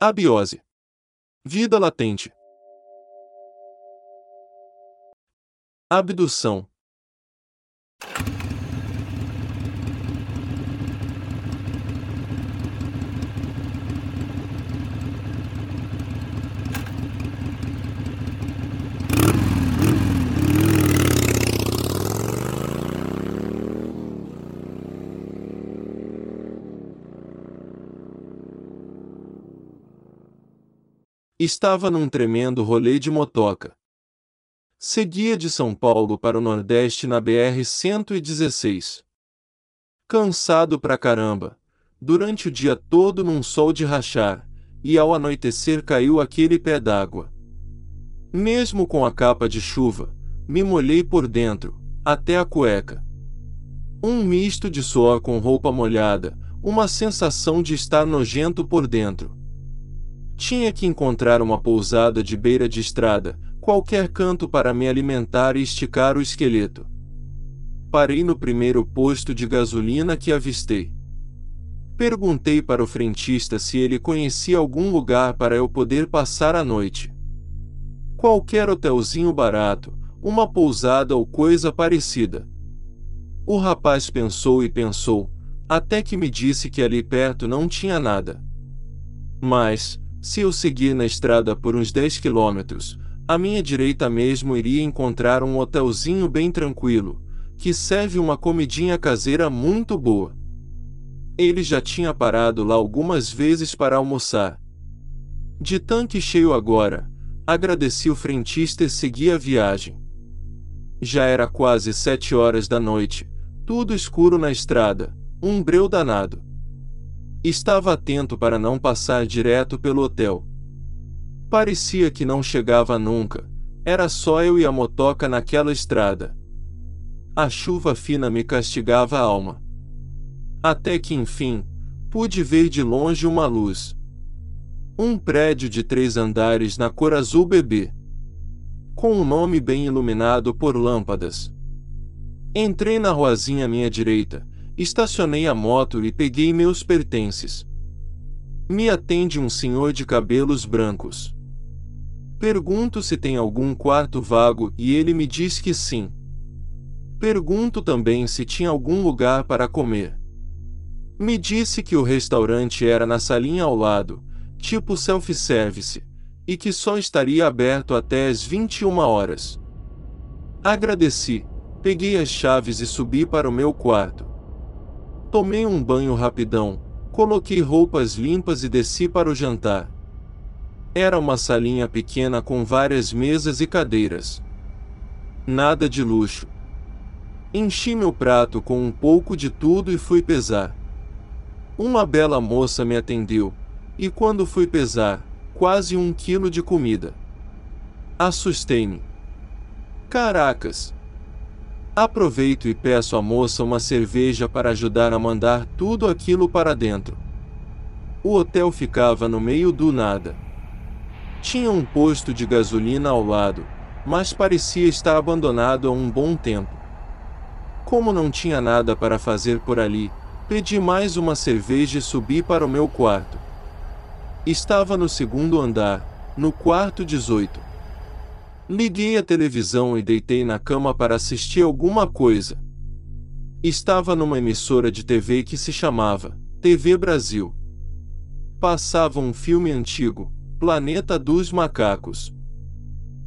Abiose. Vida latente. Abdução. Estava num tremendo rolê de motoca. Seguia de São Paulo para o Nordeste na BR-116. Cansado pra caramba, durante o dia todo num sol de rachar, e ao anoitecer caiu aquele pé d'água. Mesmo com a capa de chuva, me molhei por dentro, até a cueca. Um misto de suor com roupa molhada, uma sensação de estar nojento por dentro. Tinha que encontrar uma pousada de beira de estrada, qualquer canto para me alimentar e esticar o esqueleto. Parei no primeiro posto de gasolina que avistei. Perguntei para o frentista se ele conhecia algum lugar para eu poder passar a noite. Qualquer hotelzinho barato, uma pousada ou coisa parecida. O rapaz pensou e pensou, até que me disse que ali perto não tinha nada. Mas, se eu seguir na estrada por uns 10 quilômetros, à minha direita mesmo iria encontrar um hotelzinho bem tranquilo, que serve uma comidinha caseira muito boa. Ele já tinha parado lá algumas vezes para almoçar. De tanque cheio agora, agradeci o frentista e segui a viagem. Já era quase sete horas da noite, tudo escuro na estrada, um breu danado. Estava atento para não passar direto pelo hotel. Parecia que não chegava nunca, era só eu e a motoca naquela estrada. A chuva fina me castigava a alma. Até que enfim, pude ver de longe uma luz. Um prédio de três andares na cor azul bebê. Com um nome bem iluminado por lâmpadas. Entrei na ruazinha à minha direita, Estacionei a moto e peguei meus pertences. Me atende um senhor de cabelos brancos. Pergunto se tem algum quarto vago e ele me diz que sim. Pergunto também se tinha algum lugar para comer. Me disse que o restaurante era na salinha ao lado, tipo self-service, e que só estaria aberto até as 21 horas. Agradeci, peguei as chaves e subi para o meu quarto. Tomei um banho rapidão, coloquei roupas limpas e desci para o jantar. Era uma salinha pequena com várias mesas e cadeiras. Nada de luxo. Enchi meu prato com um pouco de tudo e fui pesar. Uma bela moça me atendeu, e quando fui pesar, quase um quilo de comida. Assustei-me. Caracas! Aproveito e peço à moça uma cerveja para ajudar a mandar tudo aquilo para dentro. O hotel ficava no meio do nada. Tinha um posto de gasolina ao lado, mas parecia estar abandonado há um bom tempo. Como não tinha nada para fazer por ali, pedi mais uma cerveja e subi para o meu quarto. Estava no segundo andar, no quarto 18. Liguei a televisão e deitei na cama para assistir alguma coisa. Estava numa emissora de TV que se chamava TV Brasil. Passava um filme antigo, Planeta dos Macacos.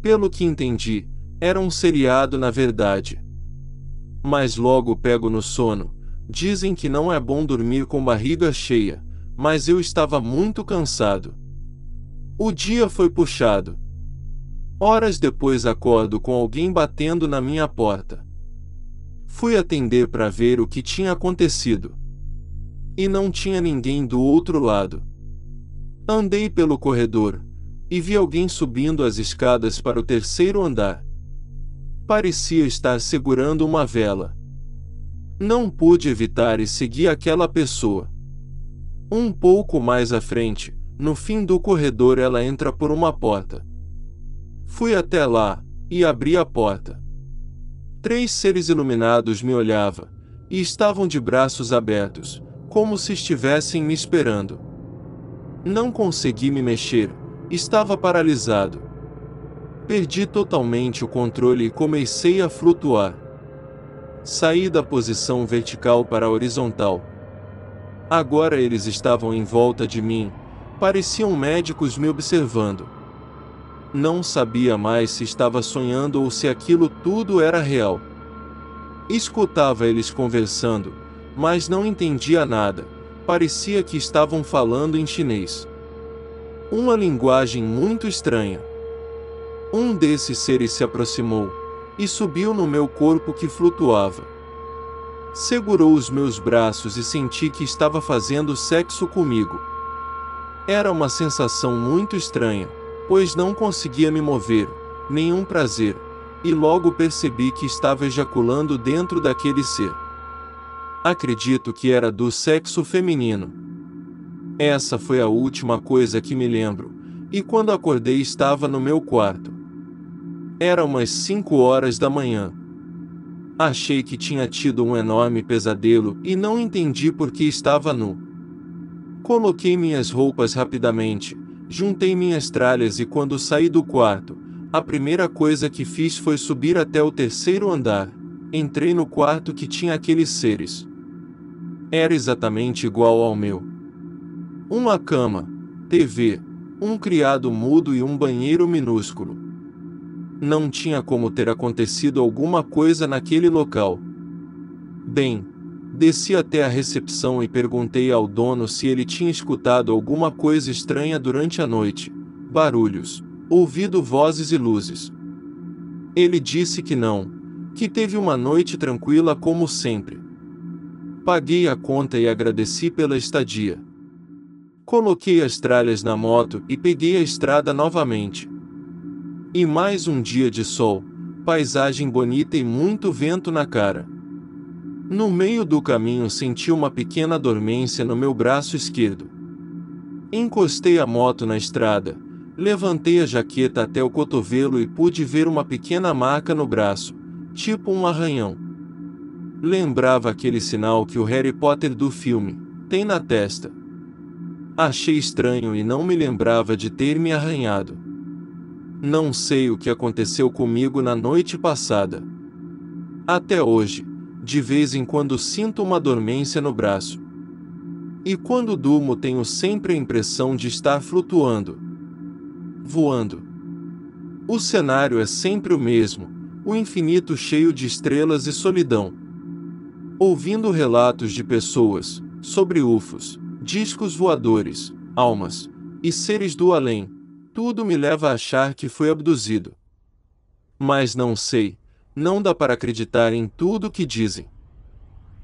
Pelo que entendi, era um seriado na verdade. Mas logo pego no sono. Dizem que não é bom dormir com barriga cheia, mas eu estava muito cansado. O dia foi puxado Horas depois acordo com alguém batendo na minha porta. Fui atender para ver o que tinha acontecido. E não tinha ninguém do outro lado. Andei pelo corredor e vi alguém subindo as escadas para o terceiro andar. Parecia estar segurando uma vela. Não pude evitar e segui aquela pessoa. Um pouco mais à frente, no fim do corredor, ela entra por uma porta. Fui até lá e abri a porta. Três seres iluminados me olhavam e estavam de braços abertos, como se estivessem me esperando. Não consegui me mexer, estava paralisado. Perdi totalmente o controle e comecei a flutuar. Saí da posição vertical para a horizontal. Agora eles estavam em volta de mim, pareciam médicos me observando. Não sabia mais se estava sonhando ou se aquilo tudo era real. Escutava eles conversando, mas não entendia nada, parecia que estavam falando em chinês. Uma linguagem muito estranha. Um desses seres se aproximou e subiu no meu corpo que flutuava. Segurou os meus braços e senti que estava fazendo sexo comigo. Era uma sensação muito estranha, pois não conseguia me mover, nenhum prazer, e logo percebi que estava ejaculando dentro daquele ser. Acredito que era do sexo feminino. Essa foi a última coisa que me lembro, e quando acordei estava no meu quarto. Era umas 5 horas da manhã. Achei que tinha tido um enorme pesadelo e não entendi por que estava nu. Coloquei minhas roupas rapidamente, juntei minhas tralhas e quando saí do quarto, a primeira coisa que fiz foi subir até o terceiro andar. Entrei no quarto que tinha aqueles seres. Era exatamente igual ao meu. Uma cama, TV, um criado mudo e um banheiro minúsculo. Não tinha como ter acontecido alguma coisa naquele local. Bem, desci até a recepção e perguntei ao dono se ele tinha escutado alguma coisa estranha durante a noite. Barulhos, ouvido vozes e luzes. Ele disse que não, que teve uma noite tranquila como sempre. Paguei a conta e agradeci pela estadia. Coloquei as tralhas na moto e peguei a estrada novamente. E mais um dia de sol, paisagem bonita e muito vento na cara. No meio do caminho senti uma pequena dormência no meu braço esquerdo. Encostei a moto na estrada, levantei a jaqueta até o cotovelo e pude ver uma pequena marca no braço, tipo um arranhão. Lembrava aquele sinal que o Harry Potter do filme tem na testa. Achei estranho e não me lembrava de ter me arranhado. Não sei o que aconteceu comigo na noite passada. Até hoje, de vez em quando sinto uma dormência no braço. E quando durmo tenho sempre a impressão de estar flutuando. Voando. O cenário é sempre o mesmo, o infinito cheio de estrelas e solidão. Ouvindo relatos de pessoas, sobre UFOs, discos voadores, almas, e seres do além, tudo me leva a achar que foi abduzido. Mas não sei, não dá para acreditar em tudo que dizem.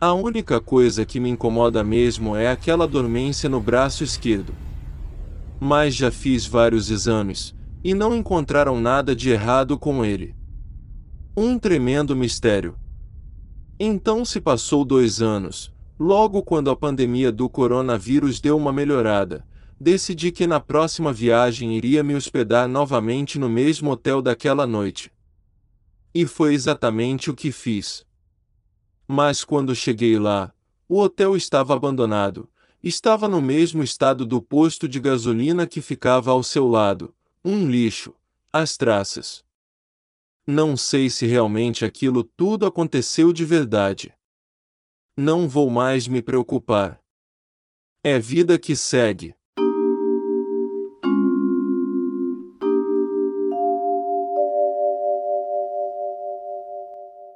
A única coisa que me incomoda mesmo é aquela dormência no braço esquerdo. Mas já fiz vários exames, e não encontraram nada de errado com ele. Um tremendo mistério. Então se passou dois anos, logo quando a pandemia do coronavírus deu uma melhorada, decidi que na próxima viagem iria me hospedar novamente no mesmo hotel daquela noite. E foi exatamente o que fiz. Mas quando cheguei lá, o hotel estava abandonado, estava no mesmo estado do posto de gasolina que ficava ao seu lado, um lixo, as traças. Não sei se realmente aquilo tudo aconteceu de verdade. Não vou mais me preocupar. É vida que segue.